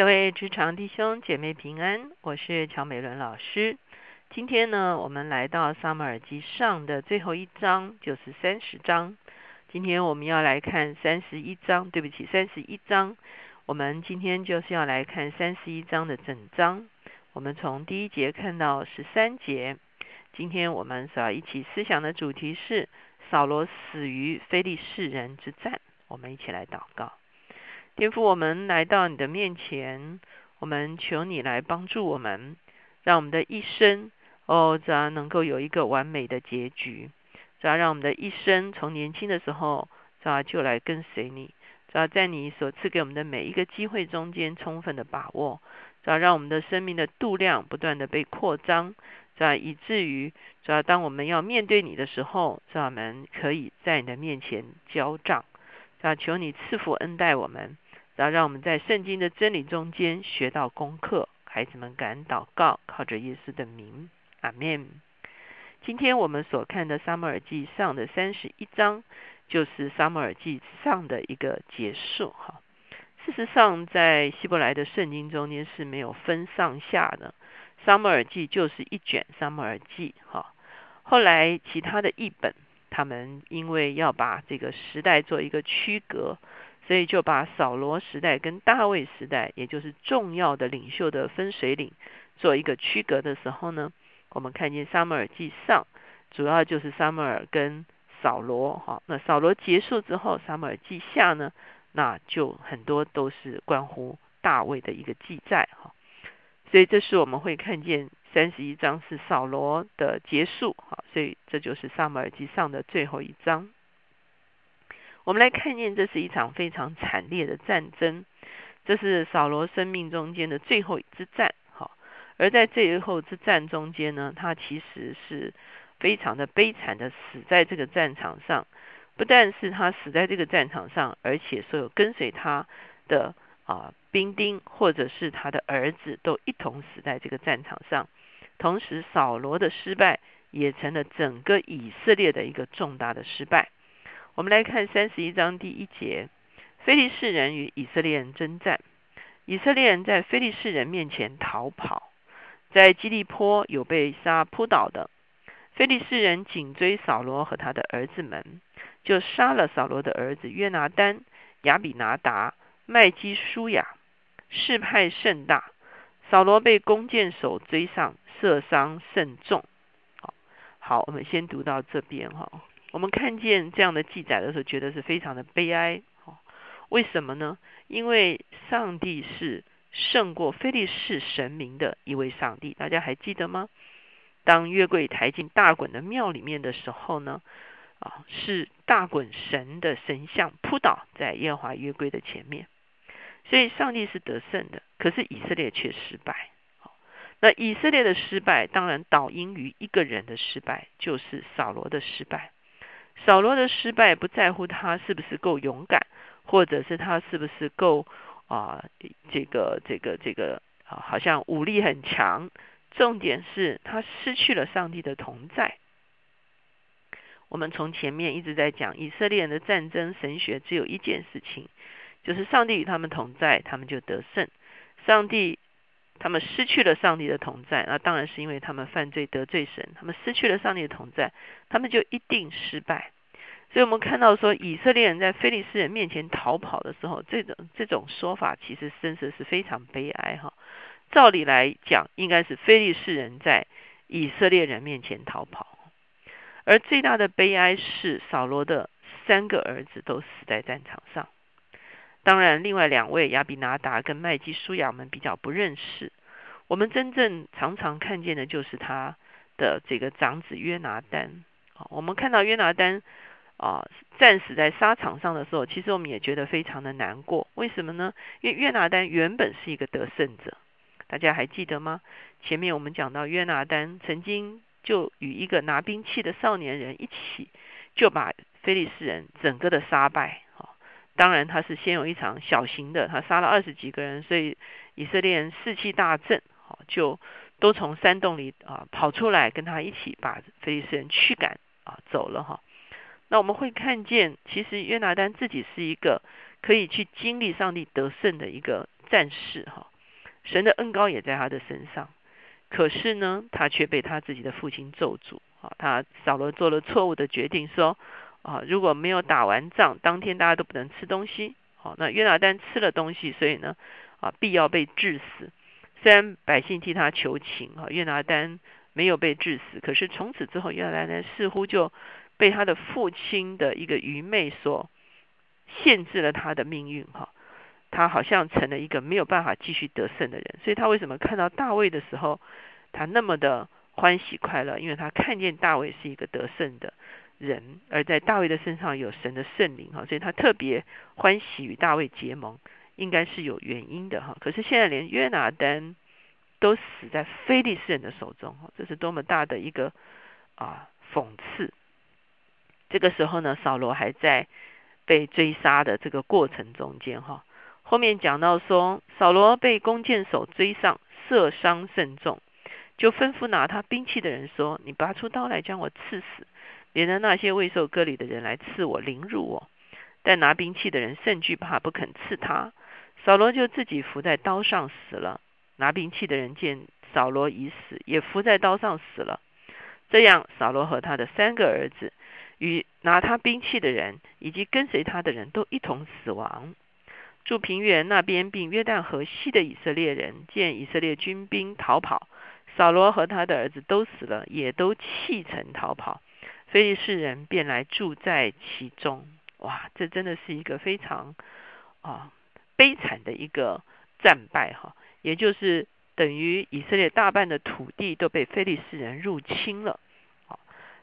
各位职场弟兄姐妹平安，我是乔美伦老师。今天呢，我们来到撒母耳记上的最后一章，就是三十章。今天我们要来看三十一章，对不起，三十一章。我们今天就是要来看三十一章的整章。我们从第一节看到十三节。今天我们所要一起思想的主题是扫罗死于非利士人之战。我们一起来祷告。天父，我们来到你的面前，我们求你来帮助我们，让我们的一生哦，这样能够有一个完美的结局。这样让我们的一生从年轻的时候，主要就来跟随你。主要在你所赐给我们的每一个机会中间，充分的把握。主要让我们的生命的度量不断的被扩张。这样以至于，主要当我们要面对你的时候，主要我们可以在你的面前交账。这样求你赐福恩待我们。然后让我们在圣经的真理中间学到功课，孩子们敢祷告，靠着耶稣的名，阿门。今天我们所看的撒母耳记上的三十一章，就是撒母耳记上的一个结束。哈，事实上在希伯来的圣经中间是没有分上下的，撒母耳记就是一卷撒母耳记。哈，后来其他的译本，他们因为要把这个时代做一个区隔。所以就把扫罗时代跟大卫时代，也就是重要的领袖的分水岭，做一个区隔的时候呢，我们看见撒母耳记上，主要就是撒母耳跟扫罗哈。那扫罗结束之后，撒母耳记下呢，那就很多都是关乎大卫的一个记载哈。所以这是我们会看见三十一章是扫罗的结束好，所以这就是撒母耳记上的最后一章。我们来看见，这是一场非常惨烈的战争，这是扫罗生命中间的最后一之战。好，而在最后之战中间呢，他其实是非常的悲惨的死在这个战场上。不但是他死在这个战场上，而且所有跟随他的啊兵丁或者是他的儿子都一同死在这个战场上。同时，扫罗的失败也成了整个以色列的一个重大的失败。我们来看三十一章第一节：非利士人与以色列人征战，以色列人在非利士人面前逃跑，在基利坡有被杀扑倒的。非利士人紧追扫罗和他的儿子们，就杀了扫罗的儿子约拿丹、亚比拿达、麦基舒雅，事派甚大。扫罗被弓箭手追上，射伤甚重。好，好，我们先读到这边哈。我们看见这样的记载的时候，觉得是非常的悲哀。哦，为什么呢？因为上帝是胜过非利士神明的一位上帝。大家还记得吗？当约柜抬进大衮的庙里面的时候呢，啊，是大衮神的神像扑倒在耶和华约柜的前面，所以上帝是得胜的。可是以色列却失败。那以色列的失败，当然导因于一个人的失败，就是扫罗的失败。扫罗的失败不在乎他是不是够勇敢，或者是他是不是够啊这个这个这个啊好像武力很强，重点是他失去了上帝的同在。我们从前面一直在讲以色列人的战争神学，只有一件事情，就是上帝与他们同在，他们就得胜。上帝。他们失去了上帝的同在，那当然是因为他们犯罪得罪神。他们失去了上帝的同在，他们就一定失败。所以，我们看到说，以色列人在非利士人面前逃跑的时候，这种这种说法其实真的是非常悲哀哈。照理来讲，应该是非利士人在以色列人面前逃跑，而最大的悲哀是扫罗的三个儿子都死在战场上。当然，另外两位亚比拿达跟麦基舒亚，们比较不认识。我们真正常常看见的就是他的这个长子约拿丹。我们看到约拿丹啊战死在沙场上的时候，其实我们也觉得非常的难过。为什么呢？因为约拿丹原本是一个得胜者，大家还记得吗？前面我们讲到约拿丹曾经就与一个拿兵器的少年人一起，就把非利士人整个的杀败。当然，他是先有一场小型的，他杀了二十几个人，所以以色列人士气大振，好就都从山洞里啊跑出来，跟他一起把非利士人驱赶啊走了哈。那我们会看见，其实约拿丹自己是一个可以去经历上帝得胜的一个战士哈，神的恩高也在他的身上。可是呢，他却被他自己的父亲咒诅啊！他扫罗做了错误的决定，说啊，如果没有打完仗，当天大家都不能吃东西。好，那约拿丹吃了东西，所以呢，啊，必要被致死。虽然百姓替他求情啊，约拿丹没有被致死，可是从此之后，约拿丹似乎就被他的父亲的一个愚昧所限制了他的命运哈。他好像成了一个没有办法继续得胜的人，所以他为什么看到大卫的时候，他那么的欢喜快乐？因为他看见大卫是一个得胜的人，而在大卫的身上有神的圣灵哈，所以他特别欢喜与大卫结盟，应该是有原因的哈。可是现在连约拿丹都死在非利士人的手中哈，这是多么大的一个啊讽刺！这个时候呢，扫罗还在被追杀的这个过程中间哈。后面讲到说，扫罗被弓箭手追上，射伤甚重，就吩咐拿他兵器的人说：“你拔出刀来将我刺死，免得那些未受割礼的人来刺我，凌辱我。”但拿兵器的人甚惧怕，不肯刺他。扫罗就自己伏在刀上死了。拿兵器的人见扫罗已死，也伏在刀上死了。这样，扫罗和他的三个儿子与拿他兵器的人以及跟随他的人都一同死亡。住平原那边，并约旦河西的以色列人见以色列军兵逃跑，扫罗和他的儿子都死了，也都弃城逃跑。非利士人便来住在其中。哇，这真的是一个非常啊悲惨的一个战败哈，也就是等于以色列大半的土地都被非利士人入侵了。啊，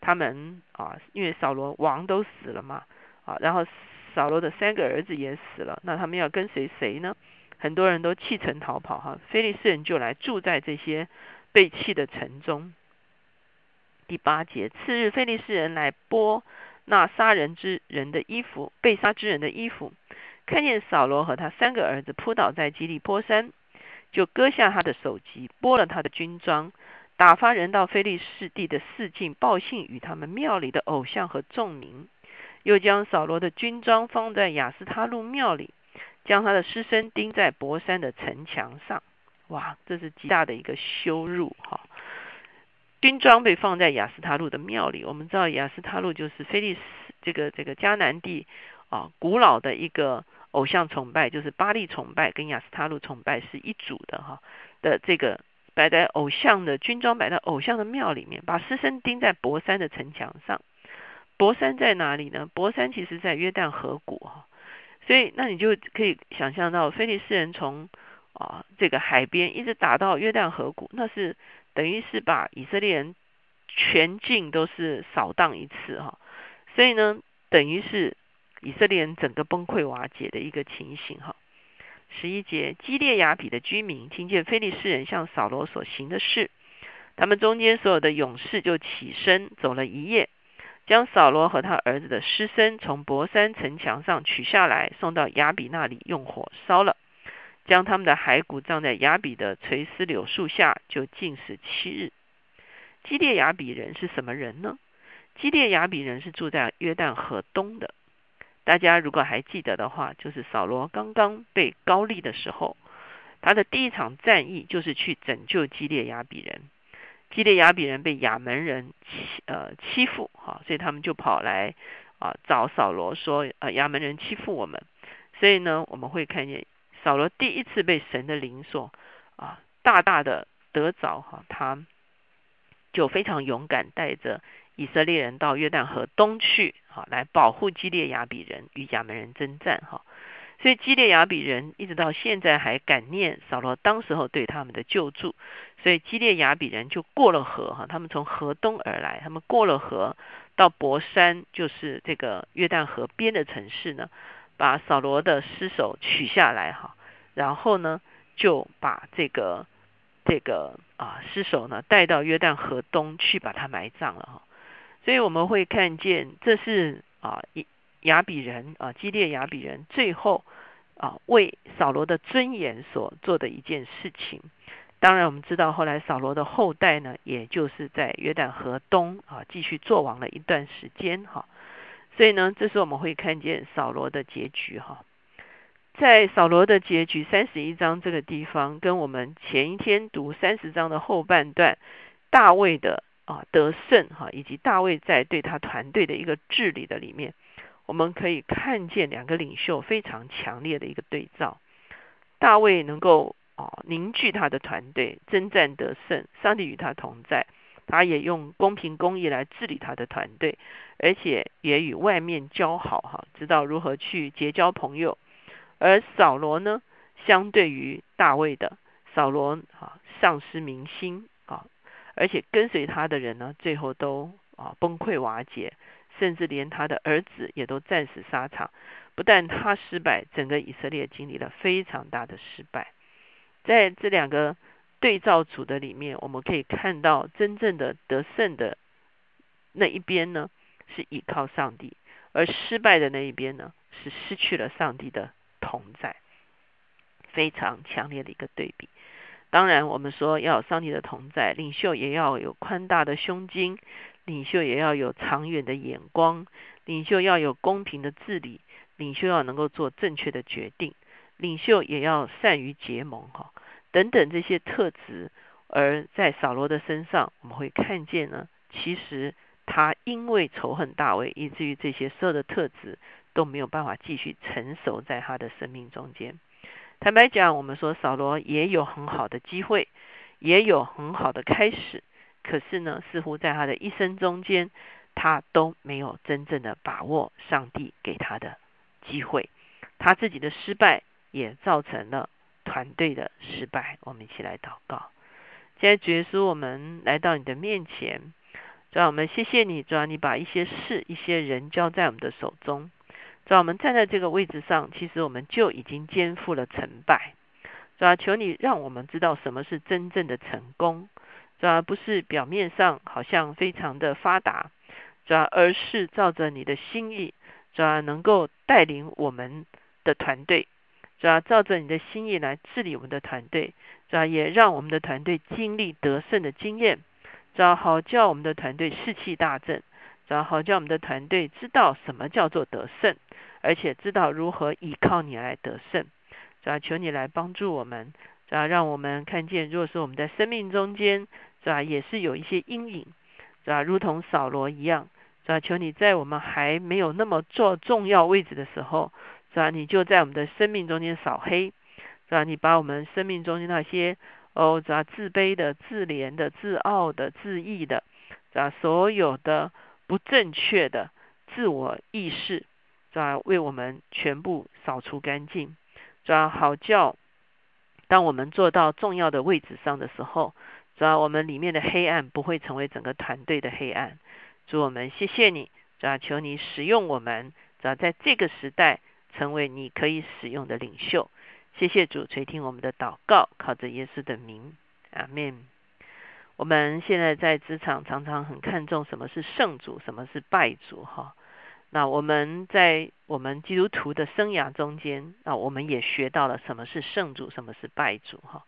他们啊，因为扫罗王都死了嘛，啊，然后。扫罗的三个儿子也死了，那他们要跟随谁呢？很多人都弃城逃跑，哈，菲利士人就来住在这些被弃的城中。第八节，次日，菲利士人来剥那杀人之人的衣服，被杀之人的衣服，看见扫罗和他三个儿子扑倒在基利波山，就割下他的首级，剥了他的军装，打发人到菲利士地的四境报信与他们庙里的偶像和众民。又将扫罗的军装放在雅斯他路庙里，将他的尸身钉在博山的城墙上。哇，这是极大的一个羞辱哈！军装被放在雅斯他路的庙里。我们知道雅斯他路就是菲利斯这个这个迦南地啊，古老的一个偶像崇拜，就是巴利崇拜跟雅斯他路崇拜是一组的哈。的这个摆在偶像的军装摆在偶像的庙里面，把尸身钉在博山的城墙上。博山在哪里呢？博山其实在约旦河谷哈，所以那你就可以想象到，菲利斯人从啊这个海边一直打到约旦河谷，那是等于是把以色列人全境都是扫荡一次哈，所以呢，等于是以色列人整个崩溃瓦解的一个情形哈。十一节，基列雅比的居民听见菲利斯人向扫罗所行的事，他们中间所有的勇士就起身走了一夜。将扫罗和他儿子的尸身从博山城墙上取下来，送到雅比那里，用火烧了。将他们的骸骨葬在雅比的垂丝柳树下，就禁食七日。基列雅比人是什么人呢？基列雅比人是住在约旦河东的。大家如果还记得的话，就是扫罗刚刚被高丽的时候，他的第一场战役就是去拯救基列雅比人。基列雅比人被亚门人欺呃欺负哈，所以他们就跑来啊找扫罗说呃亚门人欺负我们，所以呢我们会看见扫罗第一次被神的灵所啊大大的得着哈，他就非常勇敢带着以色列人到约旦河东去哈来保护基列雅比人与亚门人征战哈。所以基列雅比人一直到现在还感念扫罗当时候对他们的救助，所以基列雅比人就过了河哈，他们从河东而来，他们过了河到博山，就是这个约旦河边的城市呢，把扫罗的尸首取下来哈，然后呢就把这个这个啊尸首呢带到约旦河东去把它埋葬了哈，所以我们会看见这是啊一。亚比人啊，基列亚比人最后啊为扫罗的尊严所做的一件事情。当然，我们知道后来扫罗的后代呢，也就是在约旦河东啊继续做王了一段时间哈。所以呢，这时候我们会看见扫罗的结局哈。在扫罗的结局三十一章这个地方，跟我们前一天读三十章的后半段，大卫的啊得胜哈，以及大卫在对他团队的一个治理的里面，我们可以看见两个领袖非常强烈的一个对照。大卫能够啊凝聚他的团队，征战得胜，上帝与他同在，他也用公平公义来治理他的团队，而且也与外面交好哈，知道如何去结交朋友。而扫罗呢，相对于大卫的扫罗啊，丧失民心啊，而且跟随他的人呢，最后都啊崩溃瓦解，甚至连他的儿子也都战死沙场。不但他失败，整个以色列经历了非常大的失败。在这两个对照组的里面，我们可以看到真正的得胜的那一边呢，是依靠上帝；而失败的那一边呢，是失去了上帝的。同在，非常强烈的一个对比。当然，我们说要有上帝的同在，领袖也要有宽大的胸襟，领袖也要有长远的眼光，领袖要有公平的治理，领袖要能够做正确的决定，领袖也要善于结盟，哈，等等这些特质。而在扫罗的身上，我们会看见呢，其实他因为仇恨大卫，以至于这些所有的特质。都没有办法继续成熟在他的生命中间。坦白讲，我们说扫罗也有很好的机会，也有很好的开始，可是呢，似乎在他的一生中间，他都没有真正的把握上帝给他的机会。他自己的失败也造成了团队的失败。我们一起来祷告。现在主耶稣，我们来到你的面前，主要我们谢谢你，主要你把一些事、一些人交在我们的手中。主要我们站在这个位置上，其实我们就已经肩负了成败。主要求你让我们知道什么是真正的成功，主要不是表面上好像非常的发达，主要而是照着你的心意，主要能够带领我们的团队，主要照着你的心意来治理我们的团队，主要也让我们的团队经历得胜的经验，主要好叫我们的团队士气大振。主要好叫我们的团队知道什么叫做得胜，而且知道如何依靠你来得胜。主要求你来帮助我们，主要让我们看见，如果说我们在生命中间，是吧，也是有一些阴影，是吧，如同扫罗一样，是吧？求你在我们还没有那么做重要位置的时候，是吧？你就在我们的生命中间扫黑，是吧？你把我们生命中间那些哦，是吧？自卑的、自怜的、自傲的、自义的，是吧？所有的。不正确的自我意识，主要为我们全部扫除干净，主要好叫当我们做到重要的位置上的时候，主要我们里面的黑暗不会成为整个团队的黑暗。主我们谢谢你，主要求你使用我们，主要在这个时代成为你可以使用的领袖。谢谢主垂听我们的祷告，靠着耶稣的名，阿门。我们现在在职场常常很看重什么是圣主，什么是败主，哈。那我们在我们基督徒的生涯中间，那我们也学到了什么是圣主，什么是败主，哈。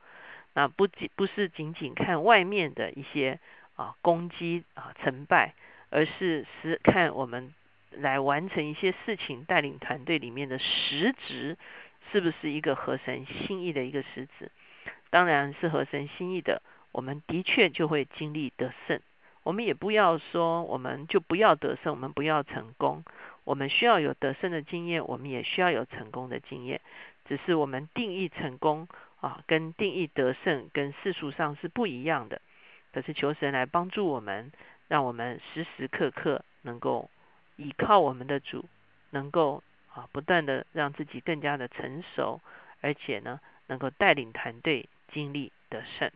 那不仅不是仅仅看外面的一些啊攻击啊成败，而是是看我们来完成一些事情，带领团队里面的实质是不是一个合神心意的一个实质。当然是合神心意的。我们的确就会经历得胜。我们也不要说，我们就不要得胜，我们不要成功。我们需要有得胜的经验，我们也需要有成功的经验。只是我们定义成功啊，跟定义得胜，跟世俗上是不一样的。可是求神来帮助我们，让我们时时刻刻能够依靠我们的主，能够啊不断的让自己更加的成熟，而且呢，能够带领团队经历得胜。